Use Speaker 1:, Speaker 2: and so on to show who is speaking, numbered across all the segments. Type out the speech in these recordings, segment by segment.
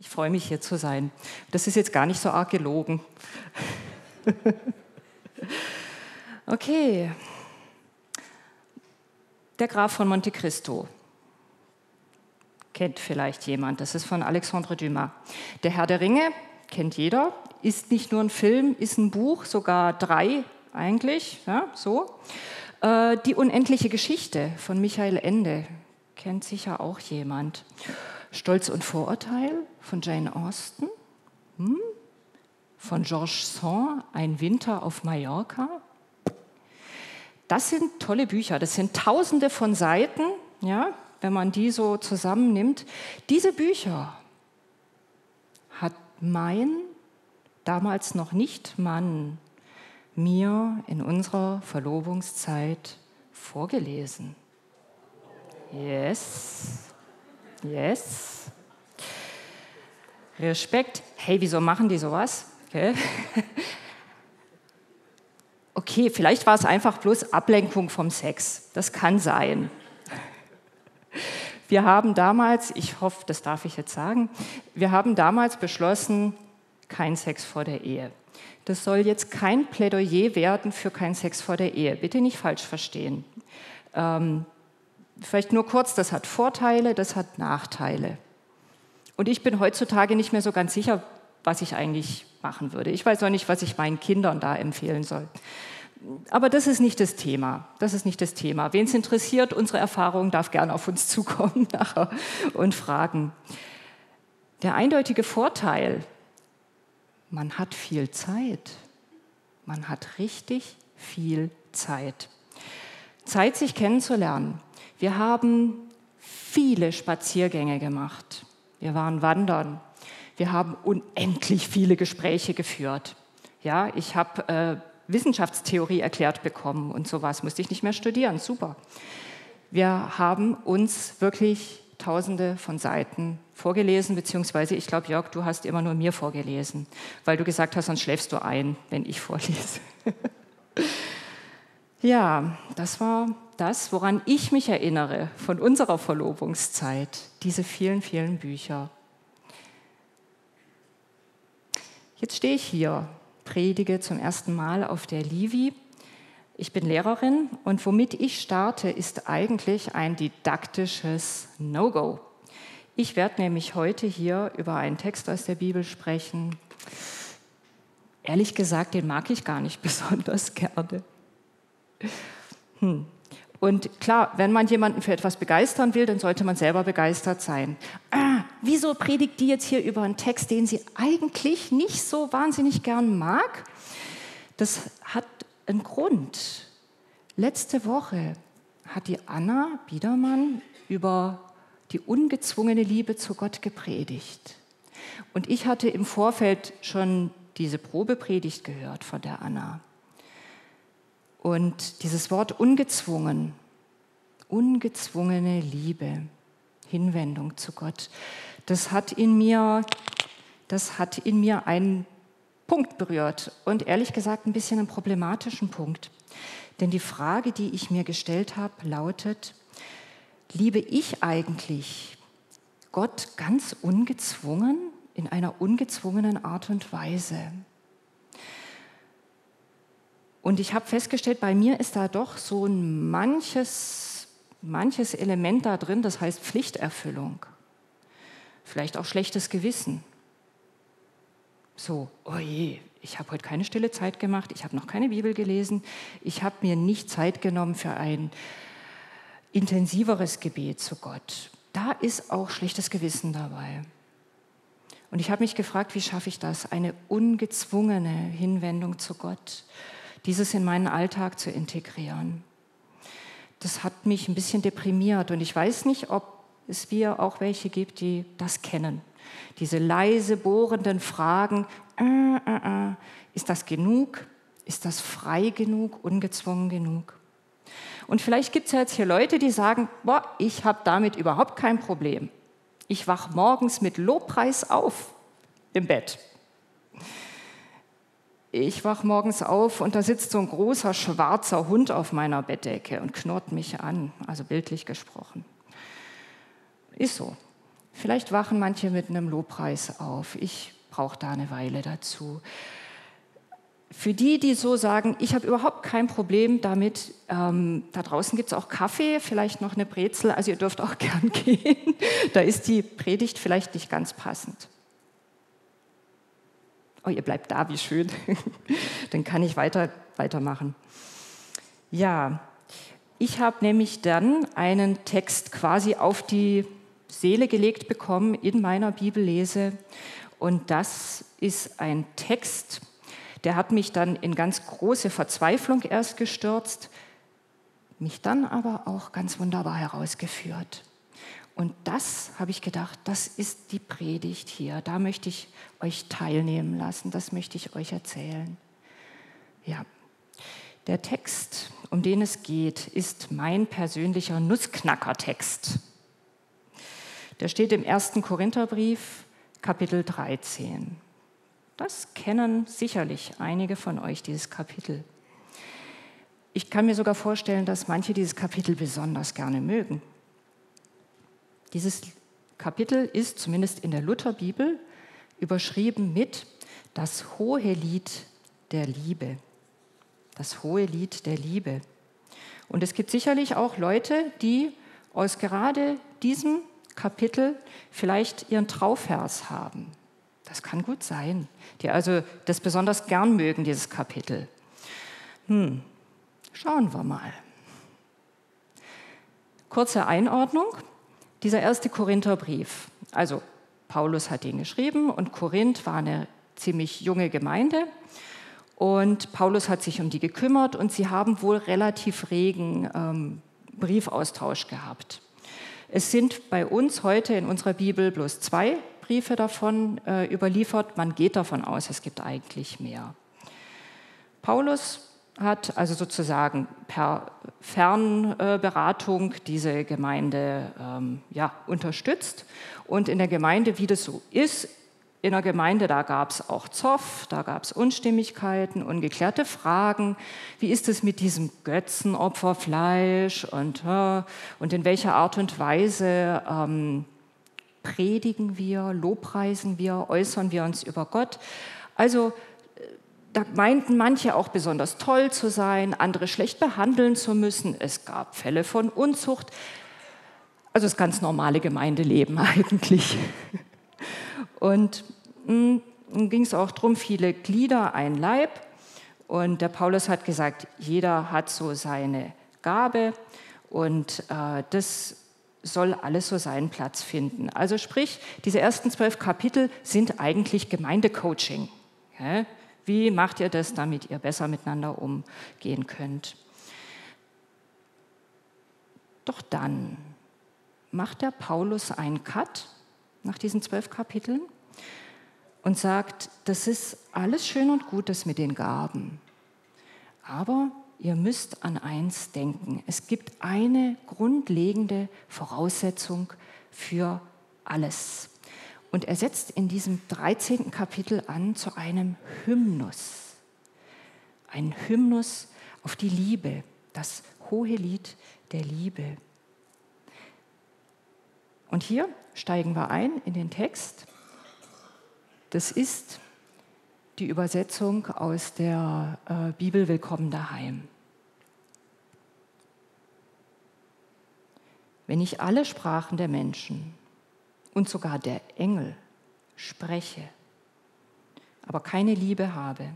Speaker 1: Ich freue mich hier zu sein. Das ist jetzt gar nicht so arg gelogen. okay. Der Graf von Monte Cristo. Kennt vielleicht jemand. Das ist von Alexandre Dumas. Der Herr der Ringe kennt jeder. Ist nicht nur ein Film, ist ein Buch, sogar drei eigentlich. Ja, so. Äh, die unendliche Geschichte von Michael Ende kennt sicher auch jemand. Stolz und Vorurteil von Jane Austen, hm? von Georges Sand, Ein Winter auf Mallorca. Das sind tolle Bücher, das sind tausende von Seiten, ja, wenn man die so zusammennimmt. Diese Bücher hat mein, damals noch nicht Mann, mir in unserer Verlobungszeit vorgelesen. Yes. Yes. Respekt. Hey, wieso machen die sowas? Okay. okay, vielleicht war es einfach bloß Ablenkung vom Sex. Das kann sein. Wir haben damals, ich hoffe, das darf ich jetzt sagen, wir haben damals beschlossen, kein Sex vor der Ehe. Das soll jetzt kein Plädoyer werden für kein Sex vor der Ehe. Bitte nicht falsch verstehen. Ähm, vielleicht nur kurz, das hat Vorteile, das hat Nachteile. Und ich bin heutzutage nicht mehr so ganz sicher, was ich eigentlich machen würde. Ich weiß auch nicht, was ich meinen Kindern da empfehlen soll. Aber das ist nicht das Thema. Das ist nicht das Thema. Wen es interessiert, unsere Erfahrung darf gerne auf uns zukommen nachher und fragen. Der eindeutige Vorteil, man hat viel Zeit. Man hat richtig viel Zeit. Zeit, sich kennenzulernen. Wir haben viele Spaziergänge gemacht. Wir waren wandern. Wir haben unendlich viele Gespräche geführt. Ja, ich habe äh, Wissenschaftstheorie erklärt bekommen und sowas. Musste ich nicht mehr studieren. Super. Wir haben uns wirklich Tausende von Seiten vorgelesen, beziehungsweise ich glaube, Jörg, du hast immer nur mir vorgelesen, weil du gesagt hast, sonst schläfst du ein, wenn ich vorlese. ja, das war das, woran ich mich erinnere von unserer Verlobungszeit, diese vielen, vielen Bücher. Jetzt stehe ich hier, predige zum ersten Mal auf der Livi. Ich bin Lehrerin und womit ich starte, ist eigentlich ein didaktisches No-Go. Ich werde nämlich heute hier über einen Text aus der Bibel sprechen. Ehrlich gesagt, den mag ich gar nicht besonders gerne. Hm. Und klar, wenn man jemanden für etwas begeistern will, dann sollte man selber begeistert sein. Ah, wieso predigt die jetzt hier über einen Text, den sie eigentlich nicht so wahnsinnig gern mag? Das hat einen Grund. Letzte Woche hat die Anna Biedermann über die ungezwungene Liebe zu Gott gepredigt. Und ich hatte im Vorfeld schon diese Probepredigt gehört von der Anna. Und dieses Wort ungezwungen, ungezwungene Liebe, Hinwendung zu Gott, das hat in mir, das hat in mir einen Punkt berührt und ehrlich gesagt ein bisschen einen problematischen Punkt. Denn die Frage, die ich mir gestellt habe, lautet, liebe ich eigentlich Gott ganz ungezwungen, in einer ungezwungenen Art und Weise? Und ich habe festgestellt, bei mir ist da doch so ein manches, manches Element da drin, das heißt Pflichterfüllung. Vielleicht auch schlechtes Gewissen. So, oh je, ich habe heute keine stille Zeit gemacht, ich habe noch keine Bibel gelesen, ich habe mir nicht Zeit genommen für ein intensiveres Gebet zu Gott. Da ist auch schlechtes Gewissen dabei. Und ich habe mich gefragt, wie schaffe ich das, eine ungezwungene Hinwendung zu Gott dieses in meinen Alltag zu integrieren. Das hat mich ein bisschen deprimiert und ich weiß nicht, ob es wir auch welche gibt, die das kennen. Diese leise bohrenden Fragen, äh, äh, äh, ist das genug? Ist das frei genug, ungezwungen genug? Und vielleicht gibt es ja jetzt hier Leute, die sagen, boah, ich habe damit überhaupt kein Problem. Ich wach morgens mit Lobpreis auf im Bett. Ich wach morgens auf und da sitzt so ein großer schwarzer Hund auf meiner Bettdecke und knurrt mich an, also bildlich gesprochen. Ist so. Vielleicht wachen manche mit einem Lobpreis auf. Ich brauche da eine Weile dazu. Für die, die so sagen, ich habe überhaupt kein Problem damit, ähm, da draußen gibt es auch Kaffee, vielleicht noch eine Brezel, also ihr dürft auch gern gehen. Da ist die Predigt vielleicht nicht ganz passend. Oh, ihr bleibt da, wie schön. Dann kann ich weiter, weitermachen. Ja, ich habe nämlich dann einen Text quasi auf die Seele gelegt bekommen in meiner Bibellese. Und das ist ein Text, der hat mich dann in ganz große Verzweiflung erst gestürzt, mich dann aber auch ganz wunderbar herausgeführt. Und das habe ich gedacht, das ist die Predigt hier. Da möchte ich euch teilnehmen lassen, das möchte ich euch erzählen. Ja, der Text, um den es geht, ist mein persönlicher Nussknackertext. Der steht im ersten Korintherbrief, Kapitel 13. Das kennen sicherlich einige von euch, dieses Kapitel. Ich kann mir sogar vorstellen, dass manche dieses Kapitel besonders gerne mögen. Dieses Kapitel ist zumindest in der Lutherbibel überschrieben mit das hohe Lied der Liebe. Das hohe Lied der Liebe. Und es gibt sicherlich auch Leute, die aus gerade diesem Kapitel vielleicht ihren Trauvers haben. Das kann gut sein. Die also das besonders gern mögen, dieses Kapitel. Hm, schauen wir mal. Kurze Einordnung. Dieser erste Korintherbrief, also Paulus hat ihn geschrieben und Korinth war eine ziemlich junge Gemeinde und Paulus hat sich um die gekümmert und sie haben wohl relativ regen ähm, Briefaustausch gehabt. Es sind bei uns heute in unserer Bibel bloß zwei Briefe davon äh, überliefert. Man geht davon aus, es gibt eigentlich mehr. Paulus hat also sozusagen per Fernberatung diese Gemeinde ähm, ja, unterstützt. Und in der Gemeinde, wie das so ist, in der Gemeinde, da gab es auch Zoff, da gab es Unstimmigkeiten, ungeklärte Fragen. Wie ist es mit diesem Götzenopferfleisch und, und in welcher Art und Weise ähm, predigen wir, lobpreisen wir, äußern wir uns über Gott? Also äh, da meinten manche auch besonders toll zu sein, andere schlecht behandeln zu müssen. Es gab Fälle von Unzucht. Also das ganz normale Gemeindeleben eigentlich. Und hm, nun ging es auch darum, viele Glieder, ein Leib. Und der Paulus hat gesagt, jeder hat so seine Gabe und äh, das soll alles so seinen Platz finden. Also sprich, diese ersten zwölf Kapitel sind eigentlich Gemeindecoaching. Ja? Wie macht ihr das, damit ihr besser miteinander umgehen könnt? Doch dann macht der Paulus einen Cut nach diesen zwölf Kapiteln und sagt, das ist alles schön und gut, das mit den Gaben. Aber ihr müsst an eins denken. Es gibt eine grundlegende Voraussetzung für alles. Und er setzt in diesem 13. Kapitel an zu einem Hymnus. Ein Hymnus auf die Liebe, das hohe Lied der Liebe. Und hier steigen wir ein in den Text. Das ist die Übersetzung aus der äh, Bibel Willkommen daheim. Wenn ich alle Sprachen der Menschen und sogar der Engel spreche, aber keine Liebe habe,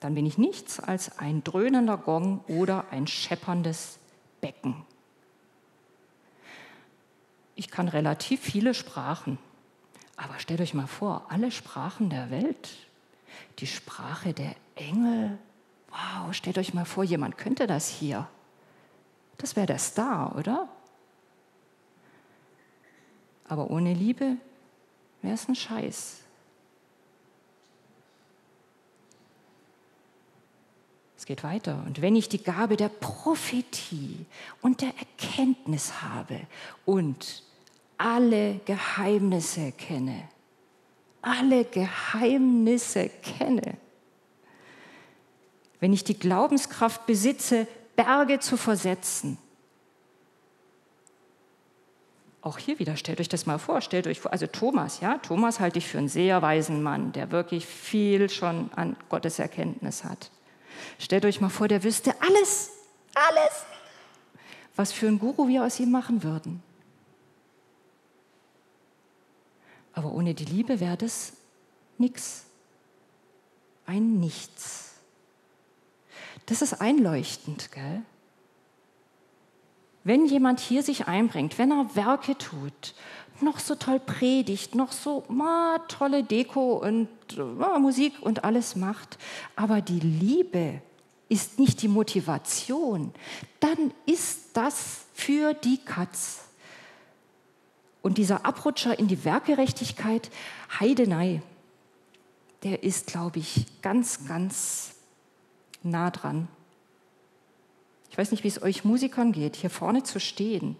Speaker 1: dann bin ich nichts als ein dröhnender Gong oder ein schepperndes Becken. Ich kann relativ viele Sprachen aber stellt euch mal vor, alle Sprachen der Welt, die Sprache der Engel, wow, stellt euch mal vor, jemand könnte das hier. Das wäre der Star, oder? Aber ohne Liebe wäre es ein Scheiß. Es geht weiter. Und wenn ich die Gabe der Prophetie und der Erkenntnis habe und alle Geheimnisse kenne. Alle Geheimnisse kenne. Wenn ich die Glaubenskraft besitze, Berge zu versetzen. Auch hier wieder, stellt euch das mal vor, stellt euch vor, also Thomas, ja, Thomas halte ich für einen sehr weisen Mann, der wirklich viel schon an Gottes Erkenntnis hat. Stellt euch mal vor, der wüsste alles, alles, was für ein Guru wir aus ihm machen würden. Aber ohne die Liebe wäre das nichts. Ein Nichts. Das ist einleuchtend, gell? Wenn jemand hier sich einbringt, wenn er Werke tut, noch so toll predigt, noch so ma, tolle Deko und ma, Musik und alles macht, aber die Liebe ist nicht die Motivation, dann ist das für die Katz. Und dieser Abrutscher in die Werkgerechtigkeit, Heidenei, der ist, glaube ich, ganz, ganz nah dran. Ich weiß nicht, wie es euch Musikern geht, hier vorne zu stehen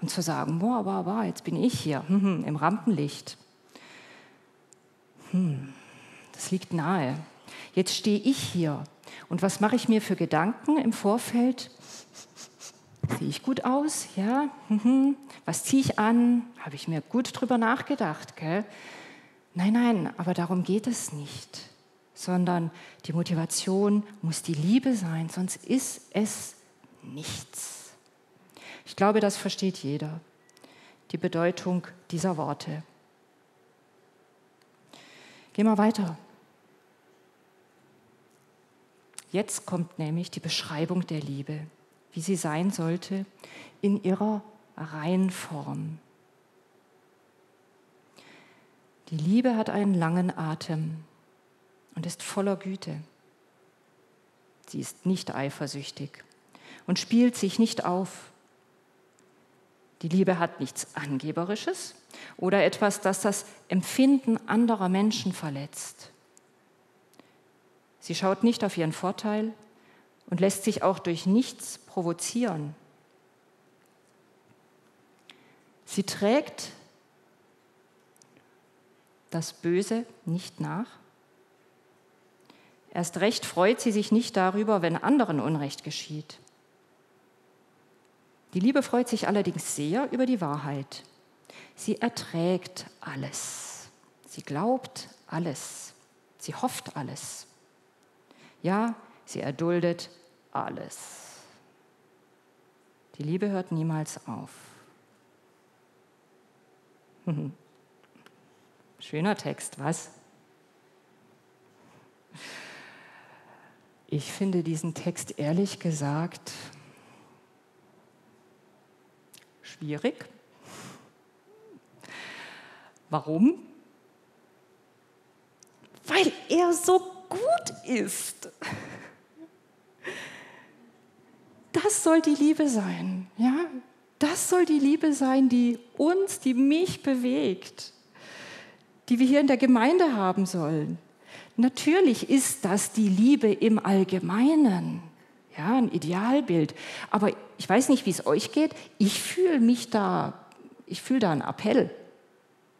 Speaker 1: und zu sagen, boah, boah, boah, jetzt bin ich hier hm, hm, im Rampenlicht. Hm, das liegt nahe. Jetzt stehe ich hier und was mache ich mir für Gedanken im Vorfeld? Sehe ich gut aus? Ja? Mhm. Was ziehe ich an? Habe ich mir gut drüber nachgedacht? Gell? Nein, nein, aber darum geht es nicht, sondern die Motivation muss die Liebe sein, sonst ist es nichts. Ich glaube, das versteht jeder, die Bedeutung dieser Worte. Gehen wir weiter. Jetzt kommt nämlich die Beschreibung der Liebe, wie sie sein sollte in ihrer Reinform. Die Liebe hat einen langen Atem und ist voller Güte. Sie ist nicht eifersüchtig und spielt sich nicht auf. Die Liebe hat nichts Angeberisches oder etwas, das das Empfinden anderer Menschen verletzt. Sie schaut nicht auf ihren Vorteil und lässt sich auch durch nichts provozieren. Sie trägt das Böse nicht nach. Erst recht freut sie sich nicht darüber, wenn anderen Unrecht geschieht. Die Liebe freut sich allerdings sehr über die Wahrheit. Sie erträgt alles. Sie glaubt alles. Sie hofft alles. Ja, sie erduldet alles. Die Liebe hört niemals auf. Schöner Text, was? Ich finde diesen Text ehrlich gesagt schwierig. Warum? Weil er so gut ist. Das soll die Liebe sein, ja? Das soll die Liebe sein, die uns, die mich bewegt, die wir hier in der Gemeinde haben sollen. Natürlich ist das die Liebe im Allgemeinen, ja, ein Idealbild. Aber ich weiß nicht, wie es euch geht. Ich fühle mich da, ich fühle da einen Appell.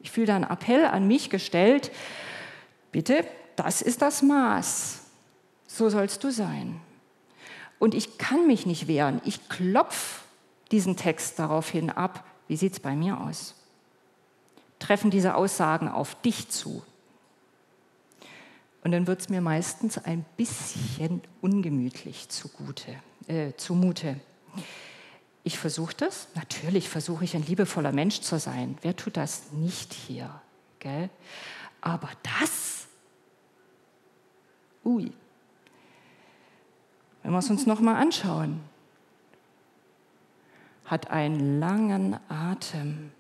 Speaker 1: Ich fühle da einen Appell an mich gestellt. Bitte, das ist das Maß. So sollst du sein. Und ich kann mich nicht wehren. Ich klopfe diesen Text daraufhin ab. Wie sieht es bei mir aus? Treffen diese Aussagen auf dich zu? Und dann wird es mir meistens ein bisschen ungemütlich zugute, äh, zumute. Ich versuche das, natürlich versuche ich ein liebevoller Mensch zu sein. Wer tut das nicht hier? Gell? Aber das, ui, wenn wir es uns nochmal anschauen, hat einen langen Atem.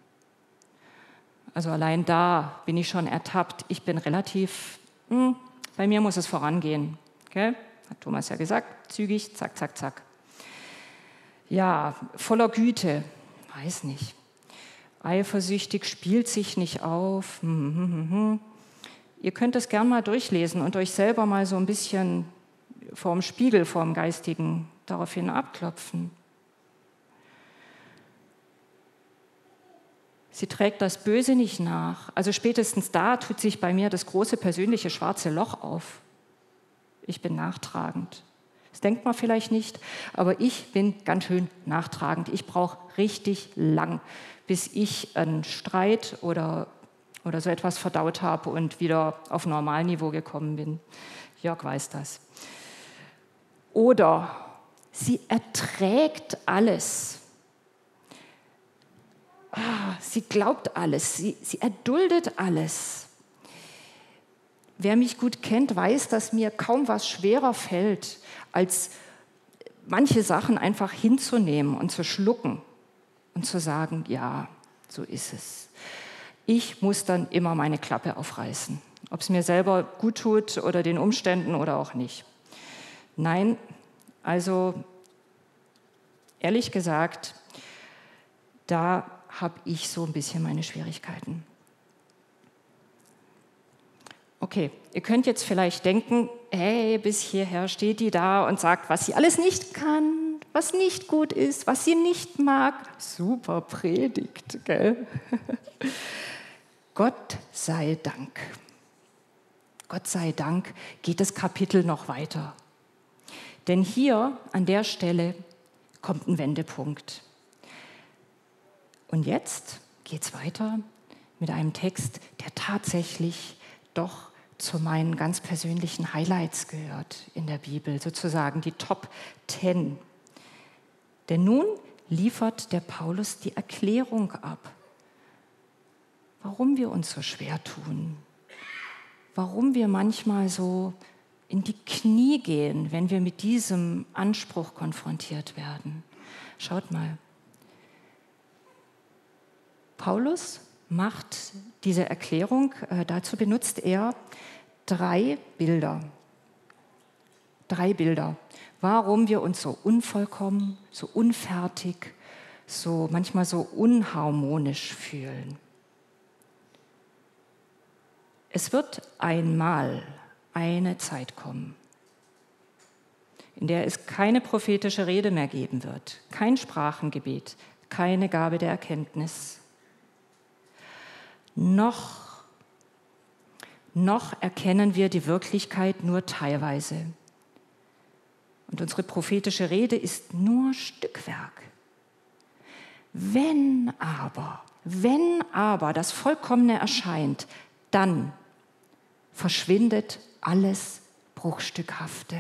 Speaker 1: Also allein da bin ich schon ertappt. Ich bin relativ, hm, bei mir muss es vorangehen. Okay? Hat Thomas ja gesagt, zügig, zack, zack, zack. Ja, voller Güte, weiß nicht. Eifersüchtig, spielt sich nicht auf. Hm, hm, hm, hm. Ihr könnt es gern mal durchlesen und euch selber mal so ein bisschen vorm Spiegel, vorm Geistigen daraufhin abklopfen. Sie trägt das Böse nicht nach. Also spätestens da tut sich bei mir das große persönliche schwarze Loch auf. Ich bin nachtragend. Das denkt man vielleicht nicht, aber ich bin ganz schön nachtragend. Ich brauche richtig lang, bis ich einen Streit oder, oder so etwas verdaut habe und wieder auf Normalniveau gekommen bin. Jörg weiß das. Oder sie erträgt alles. Ah, sie glaubt alles, sie, sie erduldet alles. Wer mich gut kennt, weiß, dass mir kaum was schwerer fällt, als manche Sachen einfach hinzunehmen und zu schlucken und zu sagen, ja, so ist es. Ich muss dann immer meine Klappe aufreißen, ob es mir selber gut tut oder den Umständen oder auch nicht. Nein, also ehrlich gesagt, da habe ich so ein bisschen meine Schwierigkeiten. Okay, ihr könnt jetzt vielleicht denken, hey, bis hierher steht die da und sagt, was sie alles nicht kann, was nicht gut ist, was sie nicht mag. Super Predigt, gell? Gott sei Dank. Gott sei Dank geht das Kapitel noch weiter. Denn hier an der Stelle kommt ein Wendepunkt. Und jetzt geht es weiter mit einem Text, der tatsächlich doch zu meinen ganz persönlichen Highlights gehört in der Bibel, sozusagen die Top Ten. Denn nun liefert der Paulus die Erklärung ab, warum wir uns so schwer tun, warum wir manchmal so in die Knie gehen, wenn wir mit diesem Anspruch konfrontiert werden. Schaut mal. Paulus macht diese Erklärung, äh, dazu benutzt er drei Bilder. Drei Bilder. Warum wir uns so unvollkommen, so unfertig, so manchmal so unharmonisch fühlen. Es wird einmal eine Zeit kommen, in der es keine prophetische Rede mehr geben wird, kein Sprachengebet, keine Gabe der Erkenntnis, noch, noch erkennen wir die Wirklichkeit nur teilweise. Und unsere prophetische Rede ist nur Stückwerk. Wenn aber, wenn aber das Vollkommene erscheint, dann verschwindet alles Bruchstückhafte.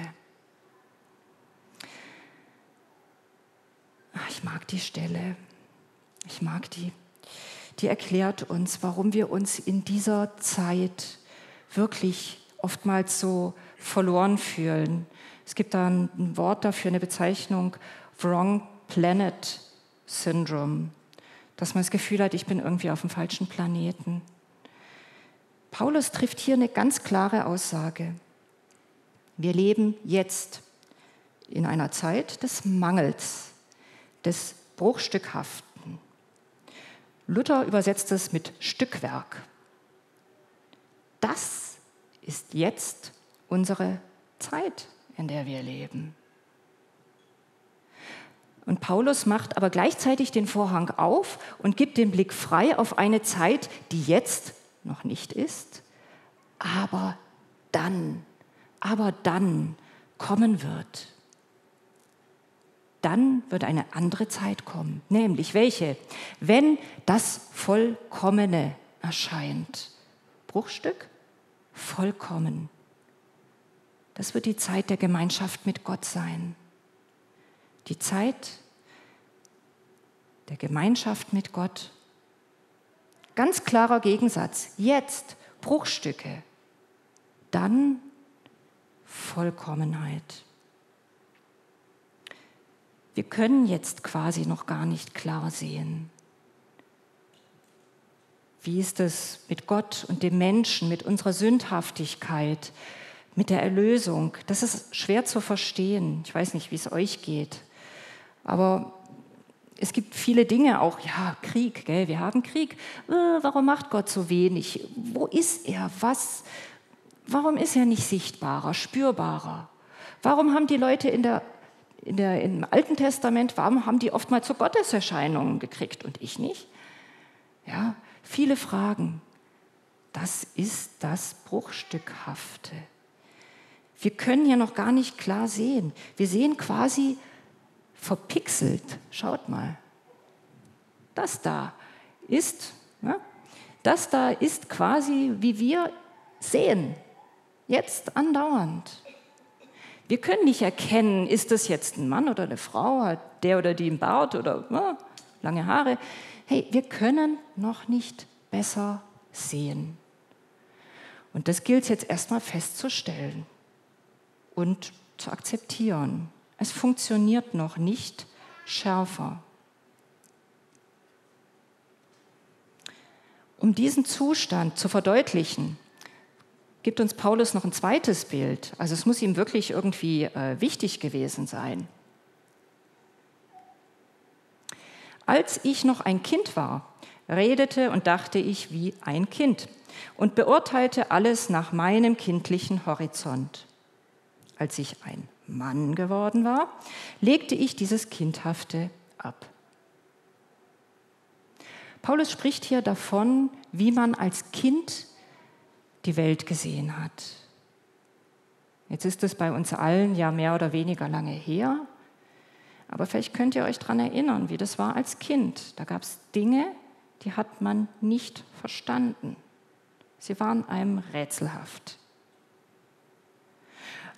Speaker 1: Ich mag die Stelle. Ich mag die die erklärt uns, warum wir uns in dieser Zeit wirklich oftmals so verloren fühlen. Es gibt da ein Wort dafür, eine Bezeichnung, Wrong Planet Syndrome, dass man das Gefühl hat, ich bin irgendwie auf dem falschen Planeten. Paulus trifft hier eine ganz klare Aussage. Wir leben jetzt in einer Zeit des Mangels, des Bruchstückhaften Luther übersetzt es mit Stückwerk. Das ist jetzt unsere Zeit, in der wir leben. Und Paulus macht aber gleichzeitig den Vorhang auf und gibt den Blick frei auf eine Zeit, die jetzt noch nicht ist, aber dann, aber dann kommen wird dann wird eine andere Zeit kommen. Nämlich welche? Wenn das Vollkommene erscheint. Bruchstück? Vollkommen. Das wird die Zeit der Gemeinschaft mit Gott sein. Die Zeit der Gemeinschaft mit Gott. Ganz klarer Gegensatz. Jetzt Bruchstücke. Dann Vollkommenheit. Wir können jetzt quasi noch gar nicht klar sehen. Wie ist es mit Gott und dem Menschen, mit unserer Sündhaftigkeit, mit der Erlösung? Das ist schwer zu verstehen. Ich weiß nicht, wie es euch geht. Aber es gibt viele Dinge auch, ja, Krieg, gell? wir haben Krieg. Äh, warum macht Gott so wenig? Wo ist er? Was? Warum ist er nicht sichtbarer, spürbarer? Warum haben die Leute in der der, im Alten Testament, warum haben die oftmals so Gotteserscheinungen gekriegt und ich nicht? Ja, viele Fragen. Das ist das Bruchstückhafte. Wir können ja noch gar nicht klar sehen. Wir sehen quasi verpixelt. Schaut mal. Das da ist, ja, das da ist quasi, wie wir sehen, jetzt andauernd. Wir können nicht erkennen, ist das jetzt ein Mann oder eine Frau, hat der oder die einen Bart oder ja, lange Haare. Hey, wir können noch nicht besser sehen. Und das gilt jetzt erstmal festzustellen und zu akzeptieren. Es funktioniert noch nicht schärfer. Um diesen Zustand zu verdeutlichen, gibt uns Paulus noch ein zweites Bild. Also es muss ihm wirklich irgendwie äh, wichtig gewesen sein. Als ich noch ein Kind war, redete und dachte ich wie ein Kind und beurteilte alles nach meinem kindlichen Horizont. Als ich ein Mann geworden war, legte ich dieses Kindhafte ab. Paulus spricht hier davon, wie man als Kind die Welt gesehen hat. Jetzt ist es bei uns allen ja mehr oder weniger lange her, aber vielleicht könnt ihr euch daran erinnern, wie das war als Kind. Da gab es Dinge, die hat man nicht verstanden. Sie waren einem rätselhaft.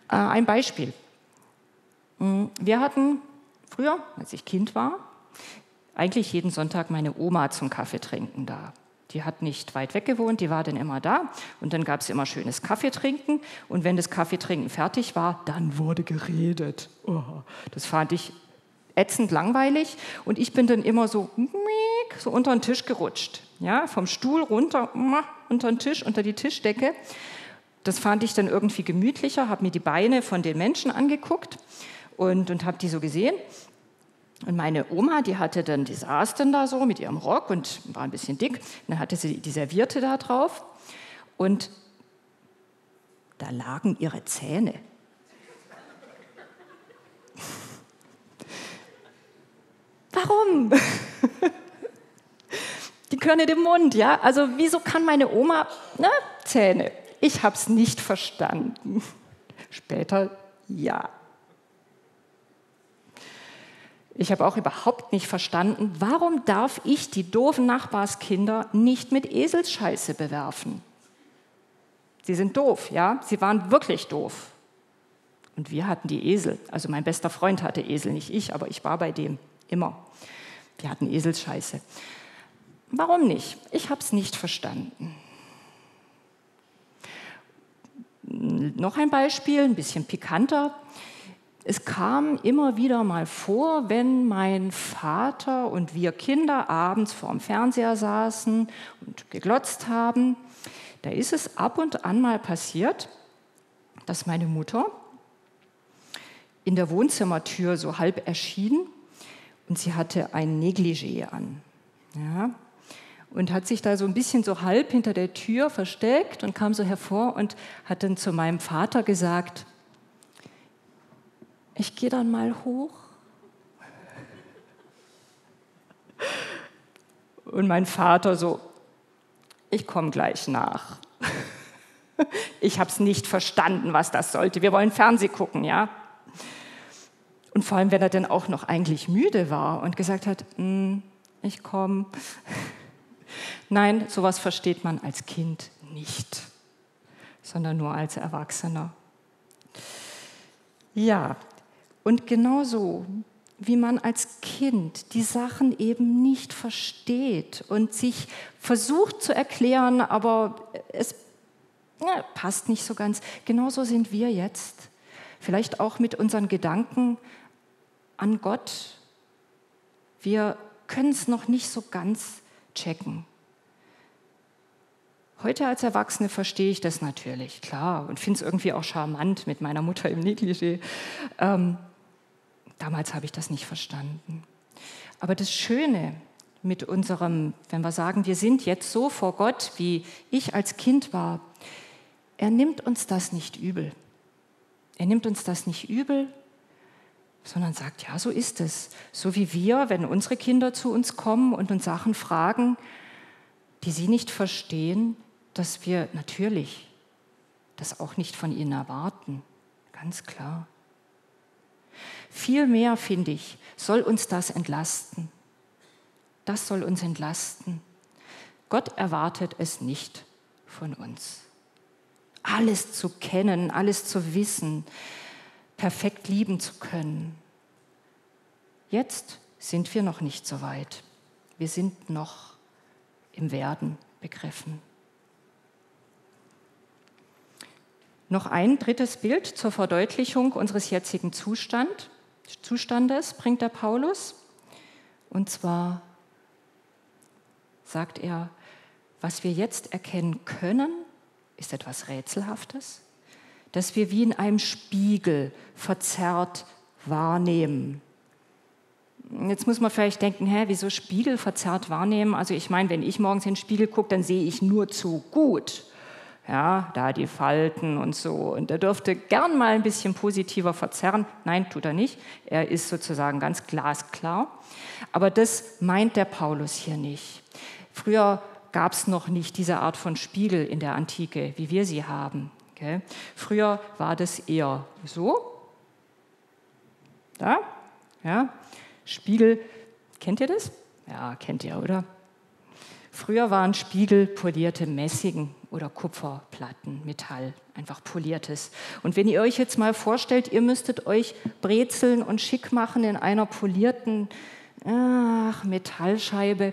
Speaker 1: Äh, ein Beispiel. Hm, wir hatten früher, als ich Kind war, eigentlich jeden Sonntag meine Oma zum Kaffee trinken da. Die hat nicht weit weg gewohnt, die war dann immer da. Und dann gab es immer schönes Kaffeetrinken und wenn das Kaffeetrinken fertig war, dann wurde geredet. Oh, das fand ich ätzend langweilig. Und ich bin dann immer so, so unter den Tisch gerutscht, ja, vom Stuhl runter unter den Tisch, unter die Tischdecke. Das fand ich dann irgendwie gemütlicher, habe mir die Beine von den Menschen angeguckt und, und habe die so gesehen und meine Oma, die hatte dann, die saß dann da so mit ihrem Rock und war ein bisschen dick. dann hatte sie die Servierte da drauf und da lagen ihre Zähne. Warum? Die nicht im Mund, ja? Also wieso kann meine Oma ne, Zähne? Ich habe es nicht verstanden. Später ja. Ich habe auch überhaupt nicht verstanden, warum darf ich die doofen Nachbarskinder nicht mit Eselsscheiße bewerfen? Sie sind doof, ja? Sie waren wirklich doof. Und wir hatten die Esel. Also mein bester Freund hatte Esel, nicht ich, aber ich war bei dem immer. Wir hatten Eselsscheiße. Warum nicht? Ich habe es nicht verstanden. Noch ein Beispiel, ein bisschen pikanter. Es kam immer wieder mal vor, wenn mein Vater und wir Kinder abends vorm Fernseher saßen und geglotzt haben, da ist es ab und an mal passiert, dass meine Mutter in der Wohnzimmertür so halb erschien und sie hatte ein Negligé an. Ja, und hat sich da so ein bisschen so halb hinter der Tür versteckt und kam so hervor und hat dann zu meinem Vater gesagt, ich gehe dann mal hoch. Und mein Vater so, ich komme gleich nach. Ich habe es nicht verstanden, was das sollte. Wir wollen Fernsehen gucken, ja? Und vor allem, wenn er dann auch noch eigentlich müde war und gesagt hat, mm, ich komme. Nein, sowas versteht man als Kind nicht, sondern nur als Erwachsener. Ja, und genauso wie man als Kind die Sachen eben nicht versteht und sich versucht zu erklären, aber es ja, passt nicht so ganz. Genauso sind wir jetzt. Vielleicht auch mit unseren Gedanken an Gott. Wir können es noch nicht so ganz checken. Heute als Erwachsene verstehe ich das natürlich, klar, und finde es irgendwie auch charmant mit meiner Mutter im Negligé. Ähm, Damals habe ich das nicht verstanden. Aber das Schöne mit unserem, wenn wir sagen, wir sind jetzt so vor Gott, wie ich als Kind war, er nimmt uns das nicht übel. Er nimmt uns das nicht übel, sondern sagt, ja, so ist es. So wie wir, wenn unsere Kinder zu uns kommen und uns Sachen fragen, die sie nicht verstehen, dass wir natürlich das auch nicht von ihnen erwarten. Ganz klar. Vielmehr, finde ich, soll uns das entlasten. Das soll uns entlasten. Gott erwartet es nicht von uns. Alles zu kennen, alles zu wissen, perfekt lieben zu können. Jetzt sind wir noch nicht so weit. Wir sind noch im Werden begriffen. Noch ein drittes Bild zur Verdeutlichung unseres jetzigen Zustand, Zustandes bringt der Paulus. Und zwar sagt er, was wir jetzt erkennen können, ist etwas Rätselhaftes, dass wir wie in einem Spiegel verzerrt wahrnehmen. Jetzt muss man vielleicht denken, hä, wieso Spiegel verzerrt wahrnehmen? Also ich meine, wenn ich morgens in den Spiegel gucke, dann sehe ich nur zu gut. Ja, da die Falten und so. Und er dürfte gern mal ein bisschen positiver verzerren. Nein, tut er nicht. Er ist sozusagen ganz glasklar. Aber das meint der Paulus hier nicht. Früher gab es noch nicht diese Art von Spiegel in der Antike, wie wir sie haben. Okay? Früher war das eher so. Da, ja, Spiegel, kennt ihr das? Ja, kennt ihr, oder? Früher waren Spiegel polierte Messing oder Kupferplatten, Metall, einfach poliertes. Und wenn ihr euch jetzt mal vorstellt, ihr müsstet euch brezeln und schick machen in einer polierten ach, Metallscheibe,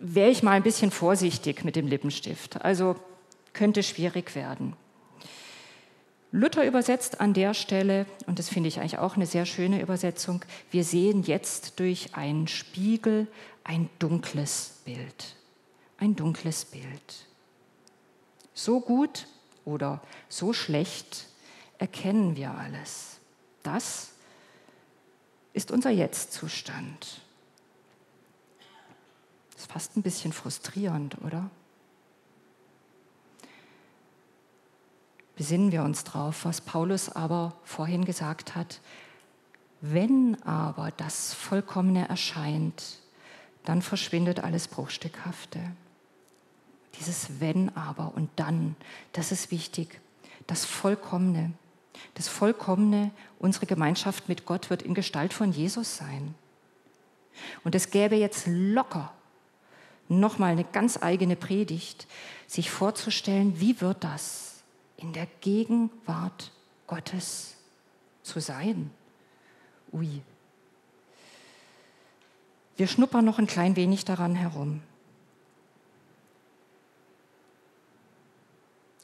Speaker 1: wäre ich mal ein bisschen vorsichtig mit dem Lippenstift. Also könnte schwierig werden. Luther übersetzt an der Stelle, und das finde ich eigentlich auch eine sehr schöne Übersetzung, wir sehen jetzt durch einen Spiegel ein dunkles Bild. Ein dunkles Bild. So gut oder so schlecht erkennen wir alles. Das ist unser Jetzt-Zustand. Das ist fast ein bisschen frustrierend, oder? besinnen wir uns drauf, was Paulus aber vorhin gesagt hat. Wenn aber das Vollkommene erscheint, dann verschwindet alles Bruchstückhafte. Dieses Wenn aber und dann, das ist wichtig. Das Vollkommene. Das Vollkommene, unsere Gemeinschaft mit Gott wird in Gestalt von Jesus sein. Und es gäbe jetzt locker nochmal eine ganz eigene Predigt, sich vorzustellen, wie wird das? in der Gegenwart Gottes zu sein. Ui. Wir schnuppern noch ein klein wenig daran herum.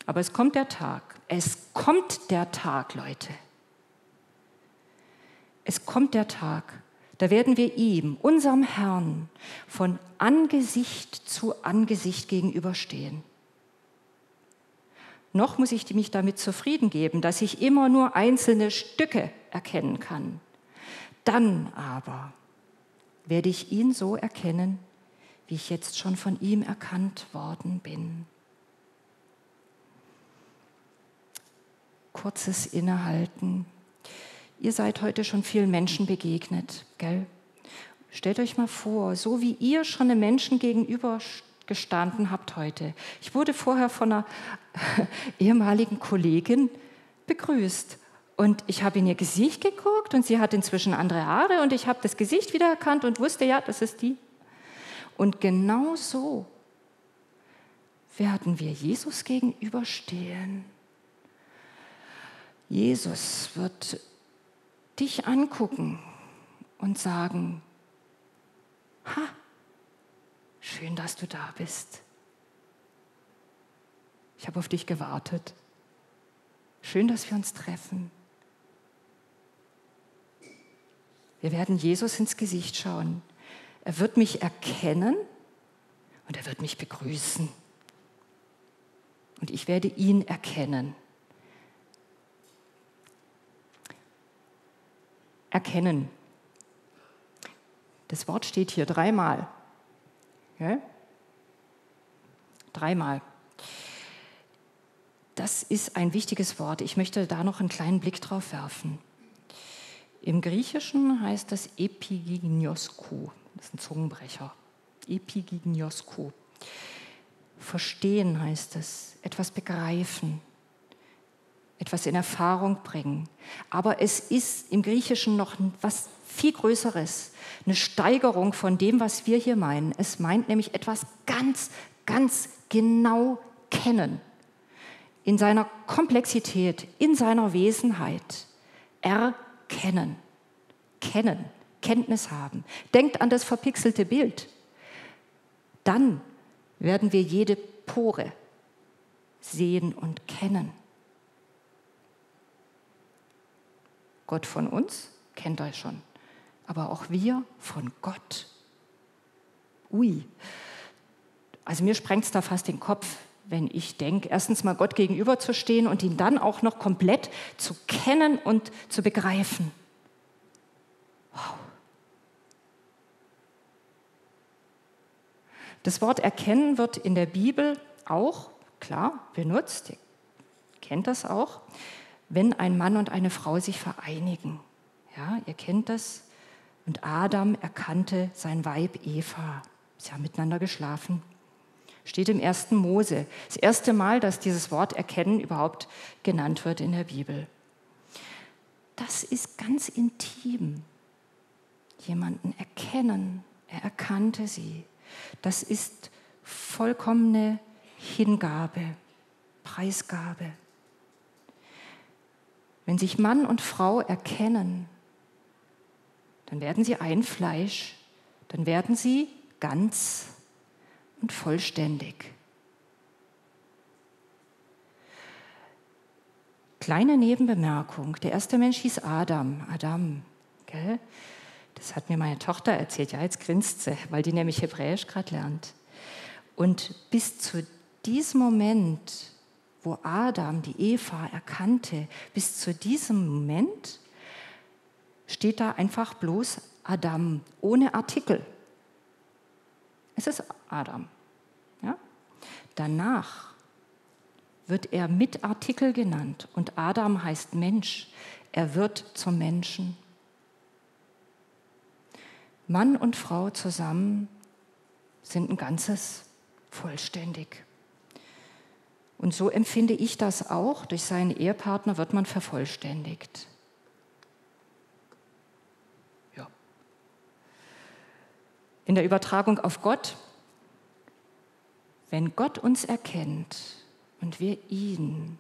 Speaker 1: Aber es kommt der Tag. Es kommt der Tag, Leute. Es kommt der Tag, da werden wir ihm, unserem Herrn, von Angesicht zu Angesicht gegenüberstehen noch muss ich mich damit zufrieden geben, dass ich immer nur einzelne Stücke erkennen kann. Dann aber werde ich ihn so erkennen, wie ich jetzt schon von ihm erkannt worden bin. Kurzes Innehalten. Ihr seid heute schon vielen Menschen begegnet, gell? Stellt euch mal vor, so wie ihr schon einem Menschen gegenüber gestanden habt heute. Ich wurde vorher von einer ehemaligen Kollegin begrüßt. Und ich habe in ihr Gesicht geguckt und sie hat inzwischen andere Haare und ich habe das Gesicht wiedererkannt und wusste, ja, das ist die. Und genau so werden wir Jesus gegenüberstehen. Jesus wird dich angucken und sagen, ha, Schön, dass du da bist. Ich habe auf dich gewartet. Schön, dass wir uns treffen. Wir werden Jesus ins Gesicht schauen. Er wird mich erkennen und er wird mich begrüßen. Und ich werde ihn erkennen. Erkennen. Das Wort steht hier dreimal. Okay? Dreimal. Das ist ein wichtiges Wort. Ich möchte da noch einen kleinen Blick drauf werfen. Im Griechischen heißt das Epigignosko. Das ist ein Zungenbrecher. Epigignosko. Verstehen heißt es, etwas begreifen. Etwas in Erfahrung bringen. Aber es ist im Griechischen noch was viel Größeres, eine Steigerung von dem, was wir hier meinen. Es meint nämlich etwas ganz, ganz genau kennen. In seiner Komplexität, in seiner Wesenheit. Erkennen. Kennen. Kenntnis haben. Denkt an das verpixelte Bild. Dann werden wir jede Pore sehen und kennen. Gott von uns kennt euch schon, aber auch wir von Gott. Ui, also mir sprengt es da fast den Kopf, wenn ich denke, erstens mal Gott gegenüberzustehen und ihn dann auch noch komplett zu kennen und zu begreifen. Wow. Das Wort erkennen wird in der Bibel auch, klar, benutzt. Ihr kennt das auch wenn ein Mann und eine Frau sich vereinigen. Ja, ihr kennt das. Und Adam erkannte sein Weib Eva. Sie haben miteinander geschlafen. Steht im ersten Mose. Das erste Mal, dass dieses Wort erkennen überhaupt genannt wird in der Bibel. Das ist ganz intim. Jemanden erkennen. Er erkannte sie. Das ist vollkommene Hingabe, Preisgabe. Wenn sich Mann und Frau erkennen, dann werden sie ein Fleisch, dann werden sie ganz und vollständig. Kleine Nebenbemerkung. Der erste Mensch hieß Adam. Adam. Gell? Das hat mir meine Tochter erzählt. Ja, jetzt grinst sie, weil die nämlich Hebräisch gerade lernt. Und bis zu diesem Moment wo Adam die Eva erkannte, bis zu diesem Moment steht da einfach bloß Adam ohne Artikel. Es ist Adam. Ja? Danach wird er mit Artikel genannt und Adam heißt Mensch. Er wird zum Menschen. Mann und Frau zusammen sind ein Ganzes vollständig. Und so empfinde ich das auch. Durch seinen Ehepartner wird man vervollständigt. Ja. In der Übertragung auf Gott, wenn Gott uns erkennt und wir ihn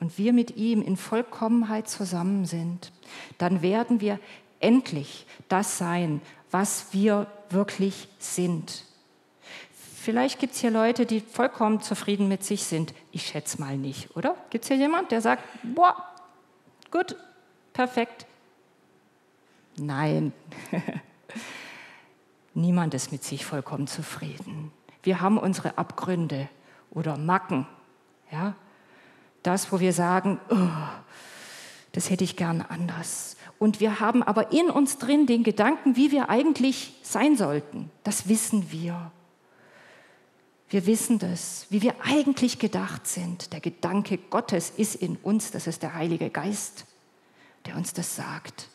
Speaker 1: und wir mit ihm in Vollkommenheit zusammen sind, dann werden wir endlich das sein, was wir wirklich sind. Vielleicht gibt es hier Leute, die vollkommen zufrieden mit sich sind. Ich schätze mal nicht, oder? Gibt es hier jemand, der sagt, boah, gut, perfekt? Nein. Niemand ist mit sich vollkommen zufrieden. Wir haben unsere Abgründe oder Macken. Ja? Das, wo wir sagen, oh, das hätte ich gern anders. Und wir haben aber in uns drin den Gedanken, wie wir eigentlich sein sollten. Das wissen wir. Wir wissen das, wie wir eigentlich gedacht sind. Der Gedanke Gottes ist in uns, das ist der Heilige Geist, der uns das sagt.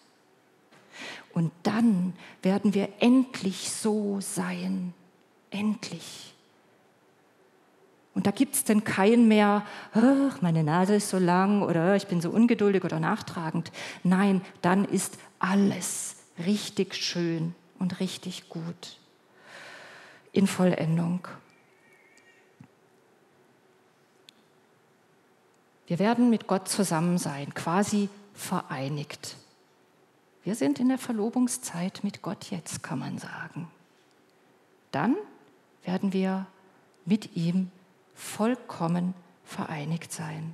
Speaker 1: Und dann werden wir endlich so sein, endlich. Und da gibt es denn keinen mehr, oh, meine Nase ist so lang oder ich bin so ungeduldig oder nachtragend. Nein, dann ist alles richtig schön und richtig gut in Vollendung. Wir werden mit Gott zusammen sein, quasi vereinigt. Wir sind in der Verlobungszeit mit Gott jetzt, kann man sagen. Dann werden wir mit ihm vollkommen vereinigt sein.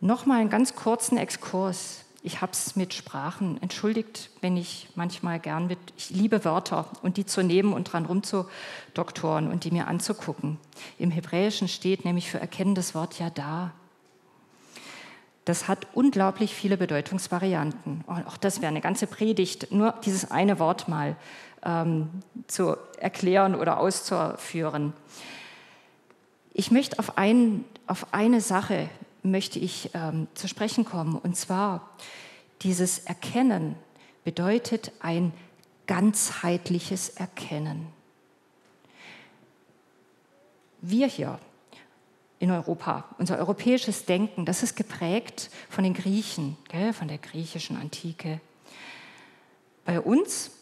Speaker 1: Nochmal einen ganz kurzen Exkurs ich habe es mit Sprachen. Entschuldigt, wenn ich manchmal gern mit, ich liebe Wörter und die zu nehmen und dran rumzudoktoren und die mir anzugucken. Im Hebräischen steht nämlich für erkennen das Wort ja da. Das hat unglaublich viele Bedeutungsvarianten. Auch das wäre eine ganze Predigt, nur dieses eine Wort mal ähm, zu erklären oder auszuführen. Ich möchte auf, ein, auf eine Sache möchte ich ähm, zu sprechen kommen. Und zwar, dieses Erkennen bedeutet ein ganzheitliches Erkennen. Wir hier in Europa, unser europäisches Denken, das ist geprägt von den Griechen, gell, von der griechischen Antike. Bei uns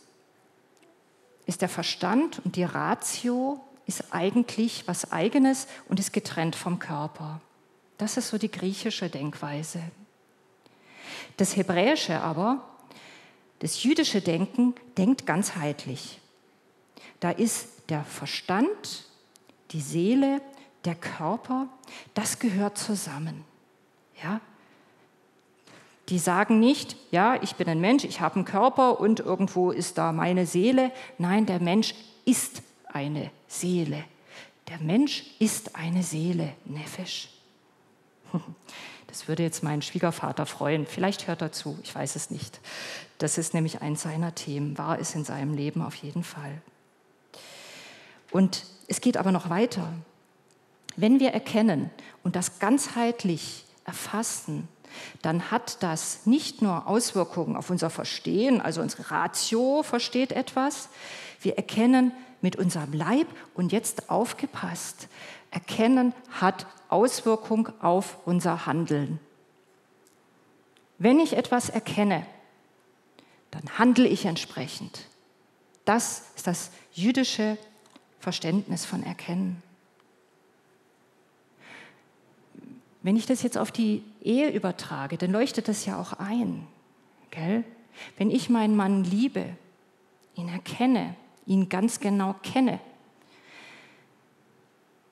Speaker 1: ist der Verstand und die Ratio ist eigentlich was eigenes und ist getrennt vom Körper. Das ist so die griechische Denkweise. Das Hebräische aber, das jüdische Denken, denkt ganzheitlich. Da ist der Verstand, die Seele, der Körper, das gehört zusammen. Ja? Die sagen nicht, ja, ich bin ein Mensch, ich habe einen Körper und irgendwo ist da meine Seele. Nein, der Mensch ist eine Seele. Der Mensch ist eine Seele, Nefesh. Das würde jetzt meinen Schwiegervater freuen. Vielleicht hört er zu, ich weiß es nicht. Das ist nämlich eins seiner Themen, war es in seinem Leben auf jeden Fall. Und es geht aber noch weiter. Wenn wir erkennen und das ganzheitlich erfassen, dann hat das nicht nur Auswirkungen auf unser Verstehen, also unsere Ratio versteht etwas, wir erkennen mit unserem Leib und jetzt aufgepasst, erkennen hat Auswirkung auf unser Handeln. Wenn ich etwas erkenne, dann handle ich entsprechend. Das ist das jüdische Verständnis von Erkennen. Wenn ich das jetzt auf die Ehe übertrage, dann leuchtet das ja auch ein. Gell? Wenn ich meinen Mann liebe, ihn erkenne, ihn ganz genau kenne,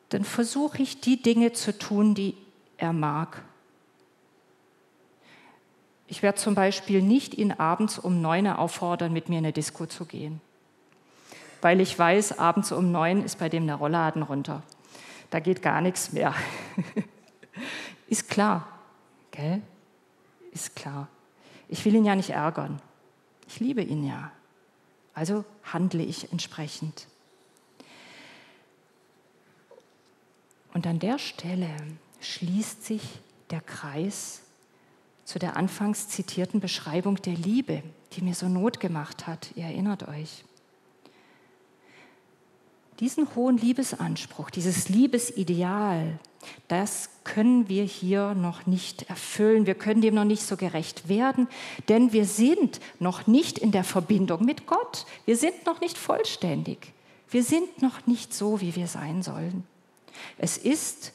Speaker 1: dann versuche ich die Dinge zu tun, die er mag. Ich werde zum Beispiel nicht ihn abends um neun auffordern, mit mir in eine Disco zu gehen, weil ich weiß, abends um neun ist bei dem der Rollladen runter. Da geht gar nichts mehr. Ist klar, gell? Ist klar. Ich will ihn ja nicht ärgern. Ich liebe ihn ja. Also handle ich entsprechend. Und an der Stelle schließt sich der Kreis zu der anfangs zitierten Beschreibung der Liebe, die mir so Not gemacht hat. Ihr erinnert euch. Diesen hohen Liebesanspruch, dieses Liebesideal, das können wir hier noch nicht erfüllen. Wir können dem noch nicht so gerecht werden, denn wir sind noch nicht in der Verbindung mit Gott. Wir sind noch nicht vollständig. Wir sind noch nicht so, wie wir sein sollen. Es ist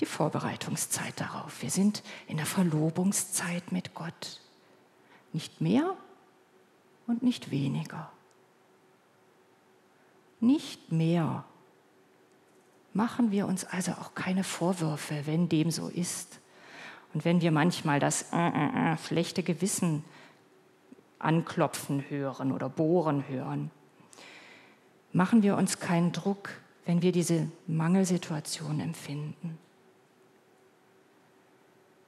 Speaker 1: die Vorbereitungszeit darauf. Wir sind in der Verlobungszeit mit Gott. Nicht mehr und nicht weniger. Nicht mehr Machen wir uns also auch keine Vorwürfe, wenn dem so ist. Und wenn wir manchmal das äh, äh, äh, schlechte Gewissen anklopfen hören oder bohren hören, machen wir uns keinen Druck, wenn wir diese Mangelsituation empfinden.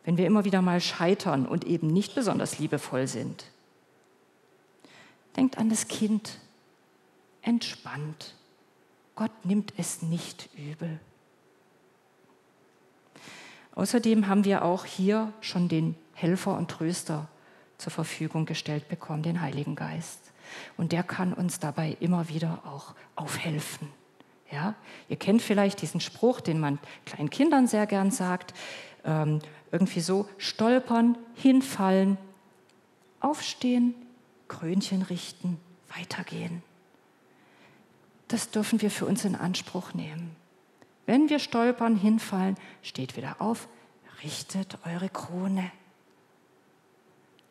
Speaker 1: Wenn wir immer wieder mal scheitern und eben nicht besonders liebevoll sind. Denkt an das Kind, entspannt Gott nimmt es nicht übel. Außerdem haben wir auch hier schon den Helfer und Tröster zur Verfügung gestellt bekommen, den Heiligen Geist. Und der kann uns dabei immer wieder auch aufhelfen. Ja? Ihr kennt vielleicht diesen Spruch, den man kleinen Kindern sehr gern sagt, ähm, irgendwie so, stolpern, hinfallen, aufstehen, Krönchen richten, weitergehen das dürfen wir für uns in Anspruch nehmen. Wenn wir stolpern, hinfallen, steht wieder auf, richtet eure Krone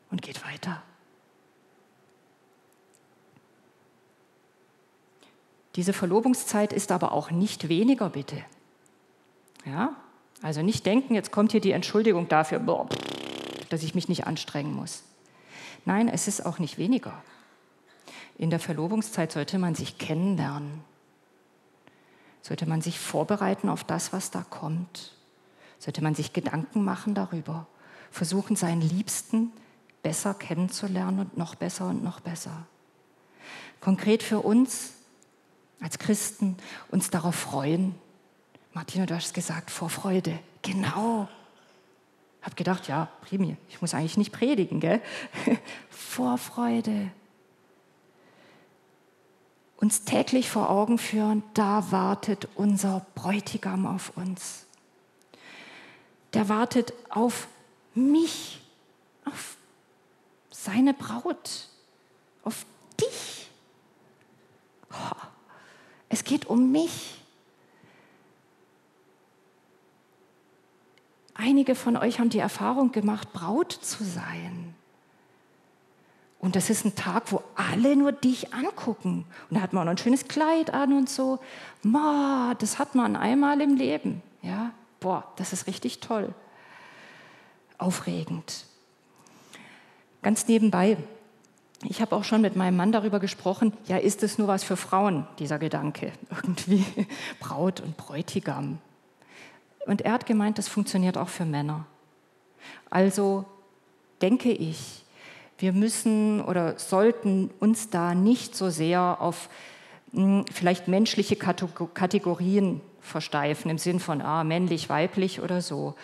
Speaker 1: und geht weiter. Diese Verlobungszeit ist aber auch nicht weniger, bitte. Ja? Also nicht denken, jetzt kommt hier die Entschuldigung dafür, dass ich mich nicht anstrengen muss. Nein, es ist auch nicht weniger. In der Verlobungszeit sollte man sich kennenlernen. Sollte man sich vorbereiten auf das, was da kommt. Sollte man sich Gedanken machen darüber. Versuchen, seinen Liebsten besser kennenzulernen und noch besser und noch besser. Konkret für uns als Christen uns darauf freuen. Martina, du hast gesagt, vor Freude. Genau. Hab gedacht, ja, primi, ich muss eigentlich nicht predigen, gell? vor Freude uns täglich vor Augen führen, da wartet unser Bräutigam auf uns. der wartet auf mich, auf seine Braut, auf dich. Oh, es geht um mich. Einige von euch haben die Erfahrung gemacht, Braut zu sein. Und das ist ein Tag, wo alle nur dich angucken. Und da hat man auch noch ein schönes Kleid an und so. Ma, das hat man einmal im Leben. Ja, boah, das ist richtig toll. Aufregend. Ganz nebenbei, ich habe auch schon mit meinem Mann darüber gesprochen, ja, ist es nur was für Frauen, dieser Gedanke? Irgendwie Braut und Bräutigam. Und er hat gemeint, das funktioniert auch für Männer. Also denke ich, wir müssen oder sollten uns da nicht so sehr auf hm, vielleicht menschliche Kategorien versteifen, im Sinn von ah, männlich, weiblich oder so.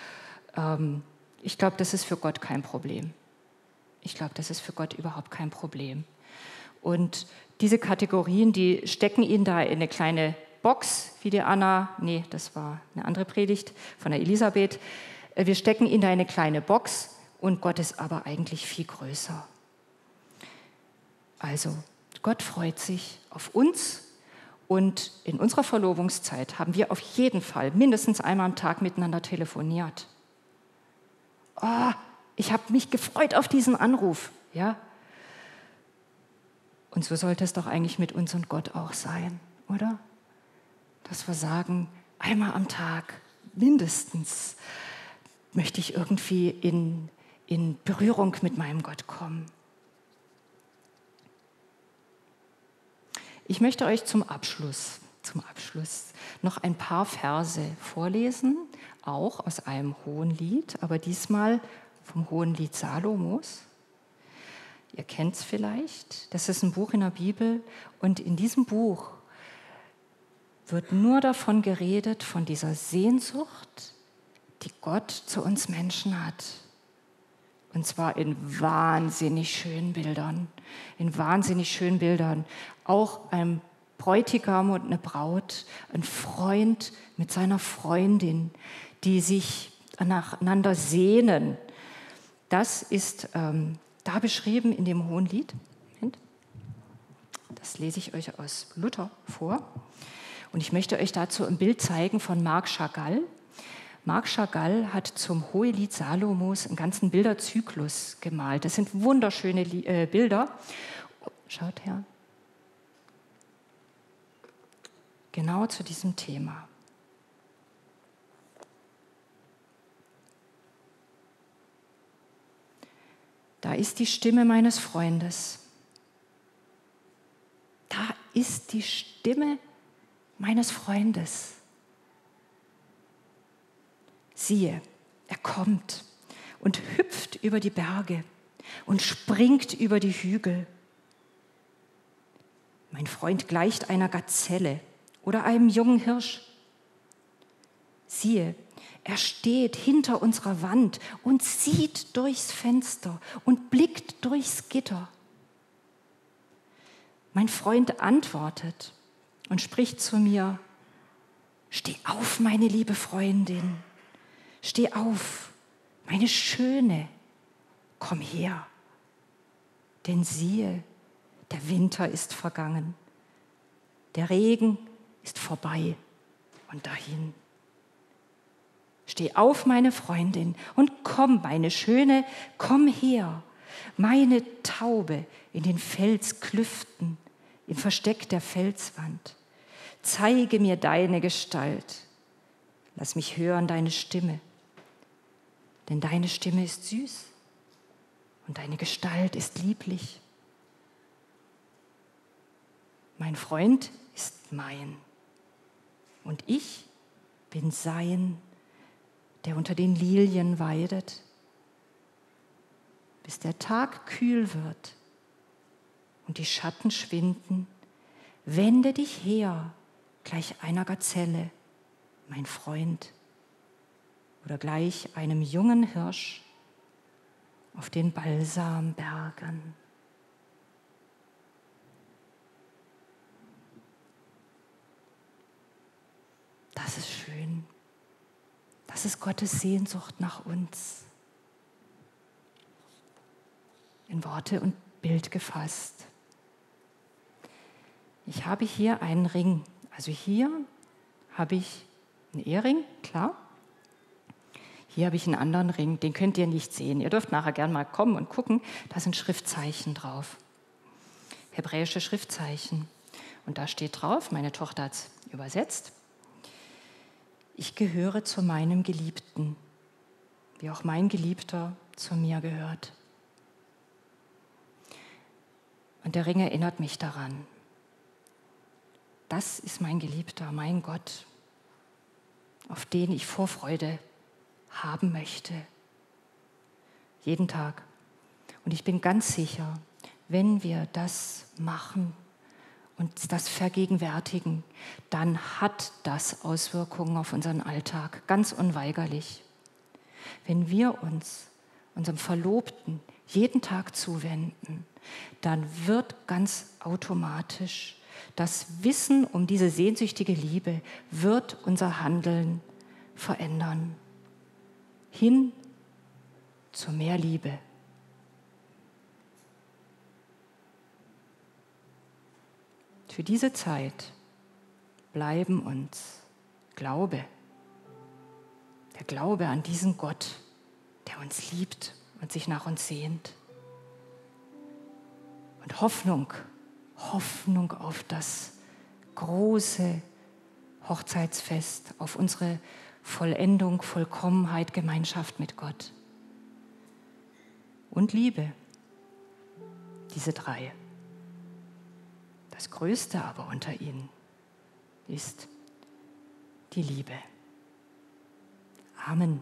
Speaker 1: Ähm, ich glaube, das ist für Gott kein Problem. Ich glaube, das ist für Gott überhaupt kein Problem. Und diese Kategorien, die stecken ihn da in eine kleine Box, wie die Anna, nee, das war eine andere Predigt von der Elisabeth. Äh, wir stecken ihn da in eine kleine Box und Gott ist aber eigentlich viel größer. Also, Gott freut sich auf uns und in unserer Verlobungszeit haben wir auf jeden Fall mindestens einmal am Tag miteinander telefoniert. Oh, ich habe mich gefreut auf diesen Anruf, ja? Und so sollte es doch eigentlich mit uns und Gott auch sein, oder? dass wir sagen, einmal am Tag mindestens möchte ich irgendwie in, in Berührung mit meinem Gott kommen. Ich möchte euch zum Abschluss, zum Abschluss noch ein paar Verse vorlesen, auch aus einem hohen Lied, aber diesmal vom hohen Lied Salomos. Ihr kennt es vielleicht, das ist ein Buch in der Bibel und in diesem Buch wird nur davon geredet, von dieser Sehnsucht, die Gott zu uns Menschen hat. Und zwar in wahnsinnig schönen Bildern. In wahnsinnig schönen Bildern. Auch ein Bräutigam und eine Braut, ein Freund mit seiner Freundin, die sich nacheinander sehnen. Das ist ähm, da beschrieben in dem Hohen Lied. Das lese ich euch aus Luther vor. Und ich möchte euch dazu ein Bild zeigen von Marc Chagall. Marc Chagall hat zum Hohelied Salomos einen ganzen Bilderzyklus gemalt. Das sind wunderschöne äh, Bilder. Schaut her. Genau zu diesem Thema. Da ist die Stimme meines Freundes. Da ist die Stimme meines Freundes. Siehe, er kommt und hüpft über die Berge und springt über die Hügel. Mein Freund gleicht einer Gazelle oder einem jungen Hirsch. Siehe, er steht hinter unserer Wand und sieht durchs Fenster und blickt durchs Gitter. Mein Freund antwortet und spricht zu mir, steh auf, meine liebe Freundin, steh auf, meine Schöne, komm her. Denn siehe, der Winter ist vergangen, der Regen ist vorbei und dahin. Steh auf, meine Freundin, und komm, meine Schöne, komm her, meine Taube in den Felsklüften im Versteck der Felswand. Zeige mir deine Gestalt. Lass mich hören deine Stimme. Denn deine Stimme ist süß und deine Gestalt ist lieblich. Mein Freund ist mein und ich bin sein, der unter den Lilien weidet, bis der Tag kühl wird und die Schatten schwinden, wende dich her, gleich einer Gazelle, mein Freund, oder gleich einem jungen Hirsch auf den Balsambergen. Das ist schön. Das ist Gottes Sehnsucht nach uns. In Worte und Bild gefasst. Ich habe hier einen Ring. Also hier habe ich einen Ehering, klar. Hier habe ich einen anderen Ring, den könnt ihr nicht sehen. Ihr dürft nachher gerne mal kommen und gucken. Da sind Schriftzeichen drauf. Hebräische Schriftzeichen. Und da steht drauf, meine Tochter hat es übersetzt, ich gehöre zu meinem Geliebten, wie auch mein Geliebter zu mir gehört. Und der Ring erinnert mich daran. Das ist mein Geliebter, mein Gott, auf den ich Vorfreude haben möchte. Jeden Tag. Und ich bin ganz sicher, wenn wir das machen und das vergegenwärtigen, dann hat das Auswirkungen auf unseren Alltag, ganz unweigerlich. Wenn wir uns unserem Verlobten jeden Tag zuwenden, dann wird ganz automatisch das Wissen um diese sehnsüchtige Liebe wird unser Handeln verändern. Hin zu mehr Liebe. Für diese Zeit bleiben uns Glaube, der Glaube an diesen Gott, der uns liebt und sich nach uns sehnt. Und Hoffnung, Hoffnung auf das große Hochzeitsfest, auf unsere Vollendung, Vollkommenheit, Gemeinschaft mit Gott. Und Liebe, diese drei. Das Größte aber unter ihnen ist die Liebe. Amen.